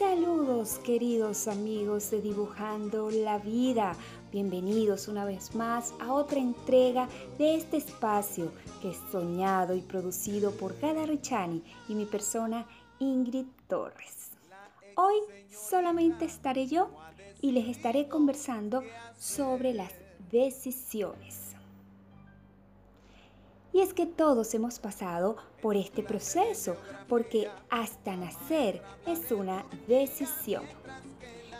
Saludos queridos amigos de Dibujando la Vida. Bienvenidos una vez más a otra entrega de este espacio que es soñado y producido por Gada Richani y mi persona Ingrid Torres. Hoy solamente estaré yo y les estaré conversando sobre las decisiones. Y es que todos hemos pasado por este proceso, porque hasta nacer es una decisión.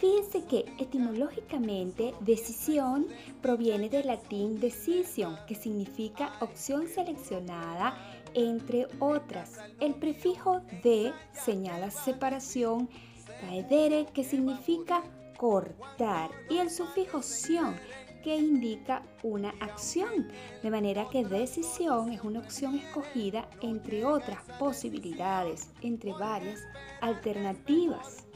Fíjense que etimológicamente decisión proviene del latín decision, que significa opción seleccionada entre otras. El prefijo de señala separación, caedere, que significa cortar, y el sufijo sion, que indica una acción, de manera que decisión es una opción escogida entre otras posibilidades, entre varias alternativas.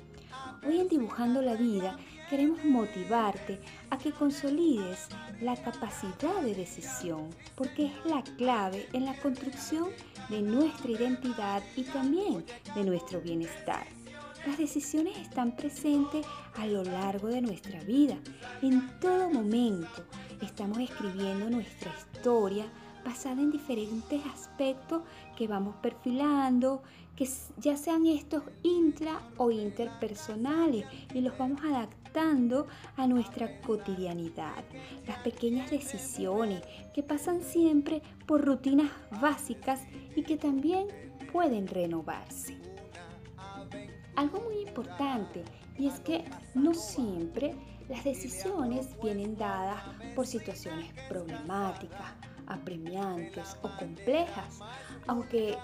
Hoy en Dibujando la Vida queremos motivarte a que consolides la capacidad de decisión, porque es la clave en la construcción de nuestra identidad y también de nuestro bienestar. Las decisiones están presentes a lo largo de nuestra vida. En todo momento estamos escribiendo nuestra historia basada en diferentes aspectos que vamos perfilando, que ya sean estos intra o interpersonales y los vamos adaptando a nuestra cotidianidad. Las pequeñas decisiones que pasan siempre por rutinas básicas y que también pueden renovarse algo muy importante y es que no siempre las decisiones vienen dadas por situaciones problemáticas, apremiantes o complejas, aunque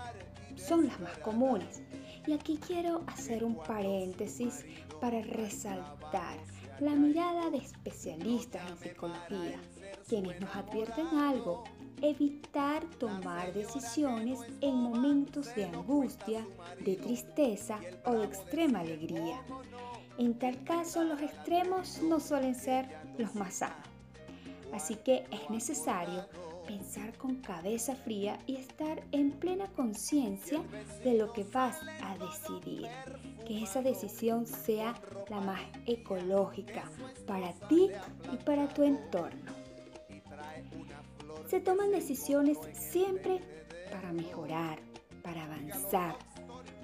son las más comunes. Y aquí quiero hacer un paréntesis para resaltar la mirada de especialistas en psicología, quienes nos advierten algo evitar tomar decisiones en momentos de angustia, de tristeza o de extrema alegría. En tal caso, los extremos no suelen ser los más sanos. Así que es necesario pensar con cabeza fría y estar en plena conciencia de lo que vas a decidir. Que esa decisión sea la más ecológica para ti y para tu entorno se toman decisiones siempre para mejorar, para avanzar,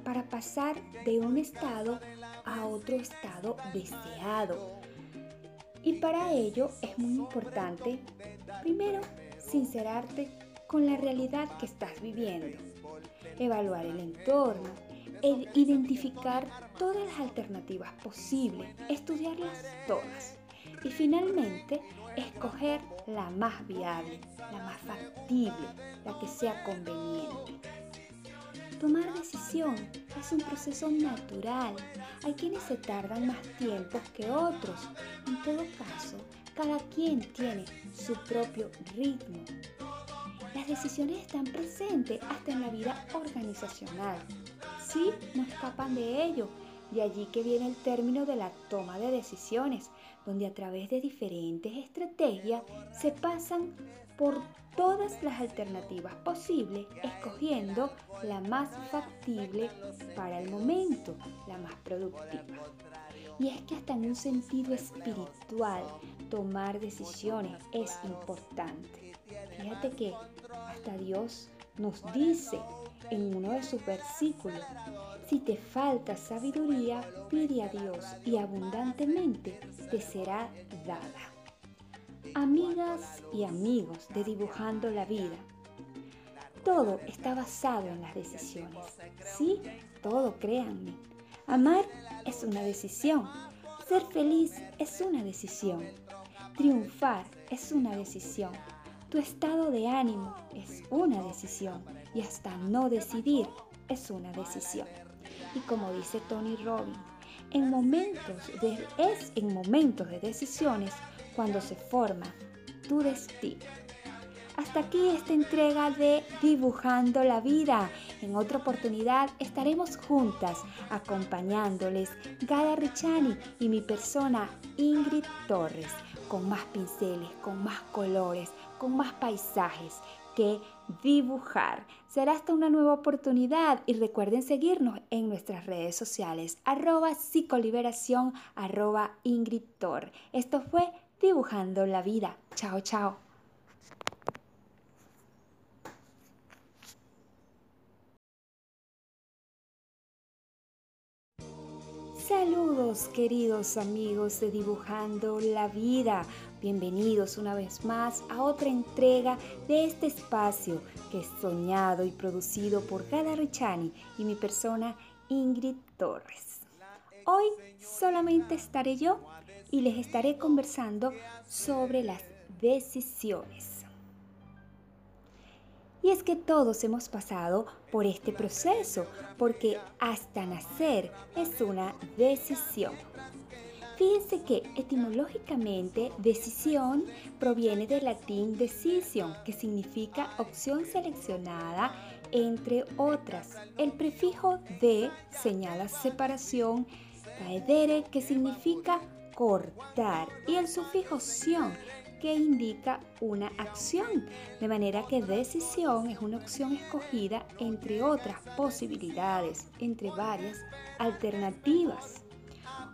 para pasar de un estado a otro estado deseado. Y para ello es muy importante, primero, sincerarte con la realidad que estás viviendo, evaluar el entorno, e identificar todas las alternativas posibles, estudiarlas todas y finalmente escoger la más viable, la más factible, la que sea conveniente. Tomar decisión es un proceso natural. Hay quienes se tardan más tiempo que otros. En todo caso, cada quien tiene su propio ritmo. Las decisiones están presentes hasta en la vida organizacional. Sí, no escapan de ello de allí que viene el término de la toma de decisiones, donde a través de diferentes estrategias se pasan por todas las alternativas posibles, escogiendo la más factible para el momento, la más productiva. Y es que hasta en un sentido espiritual, tomar decisiones es importante. Fíjate que hasta Dios nos dice en uno de sus versículos, si te falta sabiduría, pide a Dios y abundantemente te será dada. Amigas y amigos de Dibujando la Vida, todo está basado en las decisiones. Sí, todo, créanme. Amar es una decisión. Ser feliz es una decisión. Triunfar es una decisión. Tu estado de ánimo es una decisión y hasta no decidir es una decisión. Y como dice Tony Robbins, en momentos de, es en momentos de decisiones cuando se forma tu destino. Hasta aquí esta entrega de Dibujando la Vida. En otra oportunidad estaremos juntas acompañándoles Gada Richani y mi persona Ingrid Torres con más pinceles, con más colores, con más paisajes que dibujar. Será hasta una nueva oportunidad y recuerden seguirnos en nuestras redes sociales arroba psicoliberación arroba ingritor. Esto fue Dibujando la Vida. Chao, chao. Queridos amigos de Dibujando la Vida. Bienvenidos una vez más a otra entrega de este espacio que es soñado y producido por Gada Richani y mi persona Ingrid Torres. Hoy solamente estaré yo y les estaré conversando sobre las decisiones. Y es que todos hemos pasado por este proceso, porque hasta nacer es una decisión. Fíjense que etimológicamente decisión proviene del latín decision, que significa opción seleccionada entre otras. El prefijo de señala separación, caedere, que significa cortar, y el sufijo sion, que indica una acción, de manera que decisión es una opción escogida entre otras posibilidades, entre varias alternativas.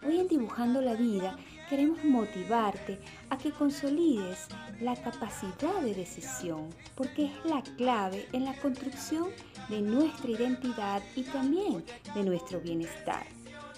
Hoy en Dibujando la Vida queremos motivarte a que consolides la capacidad de decisión, porque es la clave en la construcción de nuestra identidad y también de nuestro bienestar.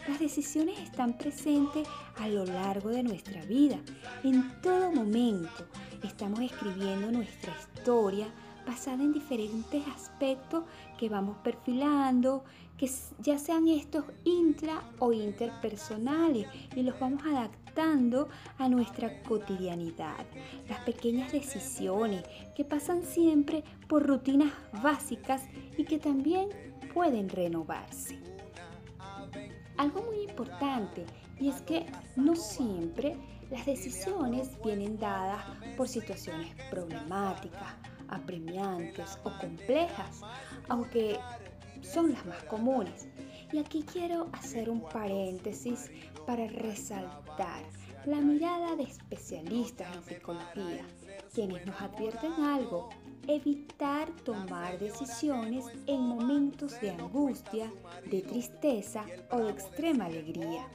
Las decisiones están presentes a lo largo de nuestra vida. En todo momento estamos escribiendo nuestra historia basada en diferentes aspectos que vamos perfilando, que ya sean estos intra o interpersonales y los vamos adaptando a nuestra cotidianidad. Las pequeñas decisiones que pasan siempre por rutinas básicas y que también pueden renovarse. Algo muy importante y es que no siempre las decisiones vienen dadas por situaciones problemáticas, apremiantes o complejas, aunque son las más comunes. Y aquí quiero hacer un paréntesis para resaltar la mirada de especialistas en psicología, quienes nos advierten algo evitar tomar decisiones en momentos de angustia, de tristeza o de extrema alegría.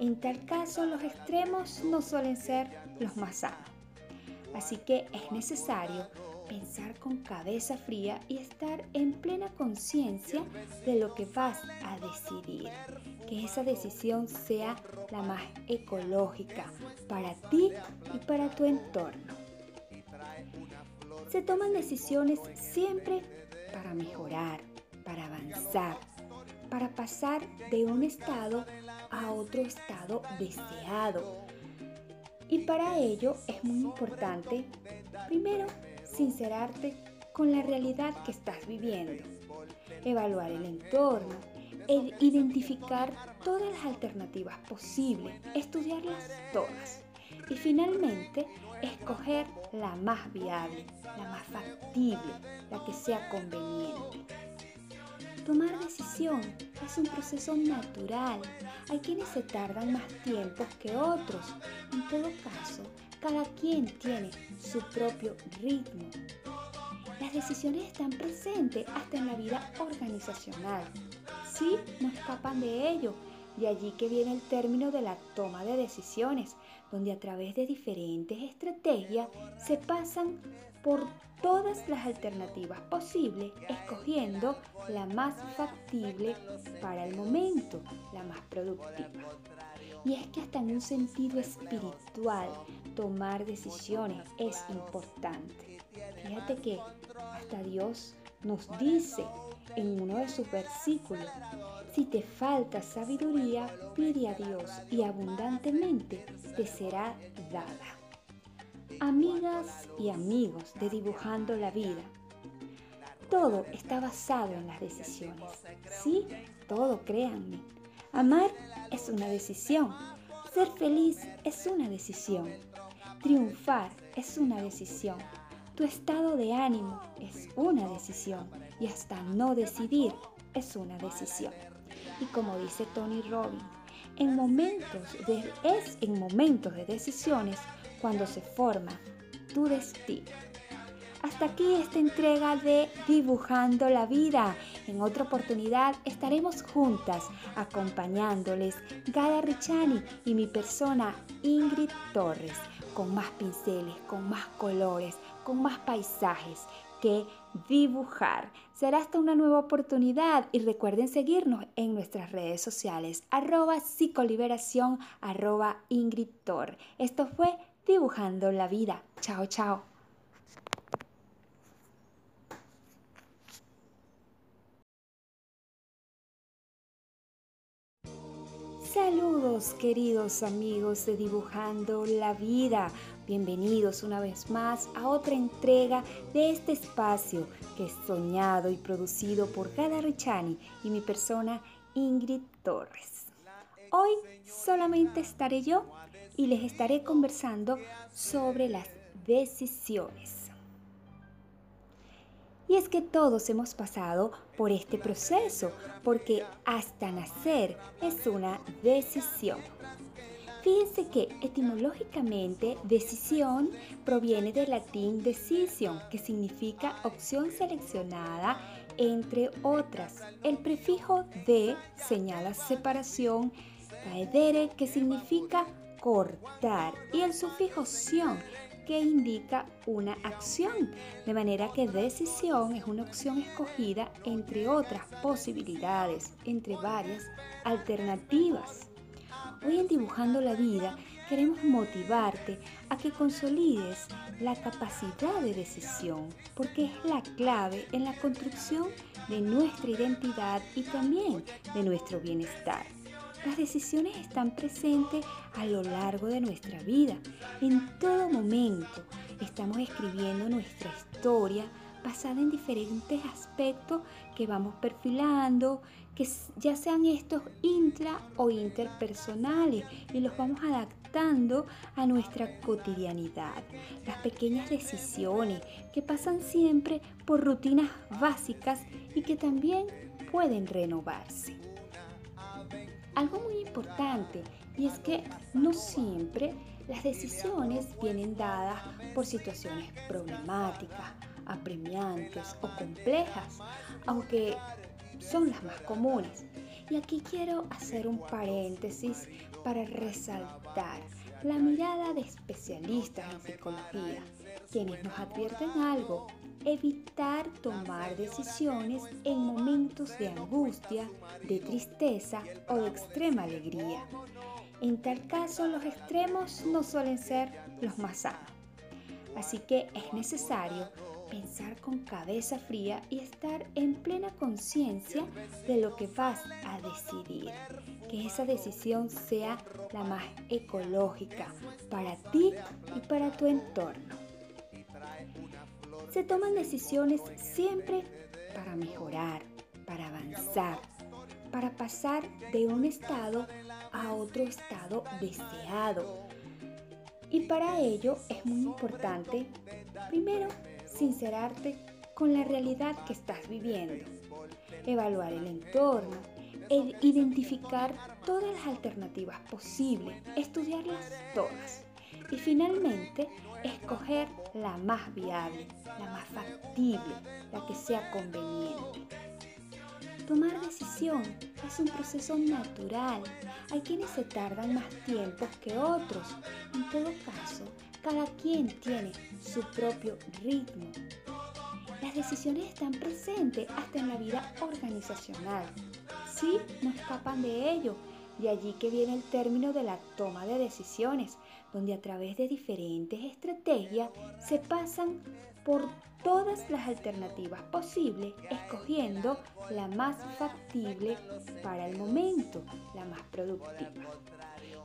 En tal caso, los extremos no suelen ser los más sanos. Así que es necesario pensar con cabeza fría y estar en plena conciencia de lo que vas a decidir. Que esa decisión sea la más ecológica para ti y para tu entorno se toman decisiones siempre para mejorar, para avanzar, para pasar de un estado a otro estado deseado. Y para ello es muy importante, primero, sincerarte con la realidad que estás viviendo, evaluar el entorno, identificar todas las alternativas posibles, estudiarlas todas y finalmente escoger la más viable, la más factible, la que sea conveniente. Tomar decisión es un proceso natural. Hay quienes se tardan más tiempo que otros. En todo caso, cada quien tiene su propio ritmo. Las decisiones están presentes hasta en la vida organizacional. Sí, no escapan de ello. De allí que viene el término de la toma de decisiones, donde a través de diferentes estrategias se pasan por todas las alternativas posibles, escogiendo la más factible para el momento, la más productiva. Y es que hasta en un sentido espiritual, tomar decisiones es importante. Fíjate que hasta Dios nos dice en uno de sus versículos, si te falta sabiduría, pide a Dios y abundantemente te será dada. Amigas y amigos de Dibujando la Vida, todo está basado en las decisiones. Sí, todo, créanme. Amar es una decisión. Ser feliz es una decisión. Triunfar es una decisión. Tu estado de ánimo es una decisión y hasta no decidir es una decisión. Y como dice Tony Robbins, en momentos de, es en momentos de decisiones cuando se forma tu destino. Hasta aquí esta entrega de Dibujando la Vida. En otra oportunidad estaremos juntas acompañándoles Gada Richani y mi persona Ingrid Torres con más pinceles, con más colores, con más paisajes que dibujar. Será hasta una nueva oportunidad y recuerden seguirnos en nuestras redes sociales arroba psicoliberación arroba Ingrid Esto fue Dibujando la Vida. Chao, chao. Queridos amigos de Dibujando la Vida. Bienvenidos una vez más a otra entrega de este espacio que es soñado y producido por Gada Richani y mi persona Ingrid Torres. Hoy solamente estaré yo y les estaré conversando sobre las decisiones. Y es que todos hemos pasado por este proceso, porque hasta nacer es una decisión. Fíjense que etimológicamente decisión proviene del latín decision, que significa opción seleccionada entre otras. El prefijo de señala separación, caedere, que significa cortar, y el sufijo sion, que indica una acción, de manera que decisión es una opción escogida entre otras posibilidades, entre varias alternativas. Hoy en Dibujando la Vida queremos motivarte a que consolides la capacidad de decisión, porque es la clave en la construcción de nuestra identidad y también de nuestro bienestar. Las decisiones están presentes a lo largo de nuestra vida. En todo momento estamos escribiendo nuestra historia basada en diferentes aspectos que vamos perfilando, que ya sean estos intra o interpersonales y los vamos adaptando a nuestra cotidianidad. Las pequeñas decisiones que pasan siempre por rutinas básicas y que también pueden renovarse. Algo muy importante y es que no siempre las decisiones vienen dadas por situaciones problemáticas, apremiantes o complejas, aunque son las más comunes. Y aquí quiero hacer un paréntesis para resaltar la mirada de especialistas en psicología, quienes nos advierten algo evitar tomar decisiones en momentos de angustia, de tristeza o de extrema alegría. En tal caso, los extremos no suelen ser los más sanos. Así que es necesario pensar con cabeza fría y estar en plena conciencia de lo que vas a decidir. Que esa decisión sea la más ecológica para ti y para tu entorno se toman decisiones siempre para mejorar, para avanzar, para pasar de un estado a otro estado deseado. Y para ello es muy importante, primero, sincerarte con la realidad que estás viviendo, evaluar el entorno, identificar todas las alternativas posibles, estudiarlas todas y finalmente escoger la más viable, la más factible, la que sea conveniente. Tomar decisión es un proceso natural. Hay quienes se tardan más tiempo que otros. En todo caso, cada quien tiene su propio ritmo. Las decisiones están presentes hasta en la vida organizacional. Sí, no escapan de ello. De allí que viene el término de la toma de decisiones, donde a través de diferentes estrategias se pasan por todas las alternativas posibles, escogiendo la más factible para el momento, la más productiva.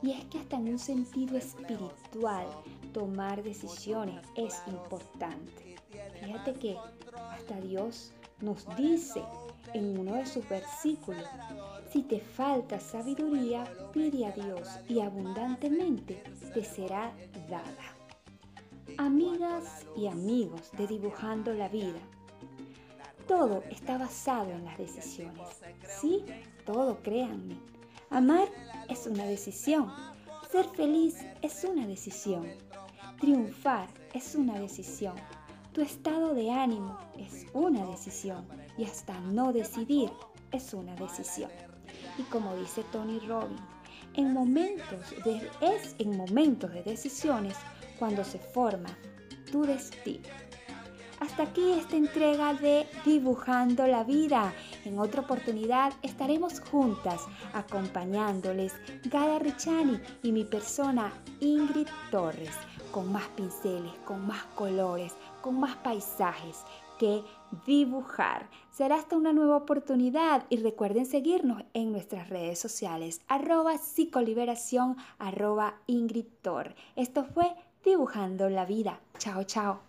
Y es que hasta en un sentido espiritual, tomar decisiones es importante. Fíjate que hasta Dios nos dice en uno de sus versículos, si te falta sabiduría, pide a Dios y abundantemente te será dada. Amigas y amigos de Dibujando la Vida, todo está basado en las decisiones. Sí, todo, créanme. Amar es una decisión. Ser feliz es una decisión. Triunfar es una decisión. Tu estado de ánimo es una decisión y hasta no decidir es una decisión. Y como dice Tony Robbins, en momentos de, es en momentos de decisiones cuando se forma tu destino. Hasta aquí esta entrega de Dibujando la Vida. En otra oportunidad estaremos juntas acompañándoles Gada Richani y mi persona Ingrid Torres con más pinceles, con más colores, con más paisajes que dibujar. Será hasta una nueva oportunidad y recuerden seguirnos en nuestras redes sociales arroba psicoliberación arroba Ingrid Tor. Esto fue Dibujando la Vida. Chao, chao.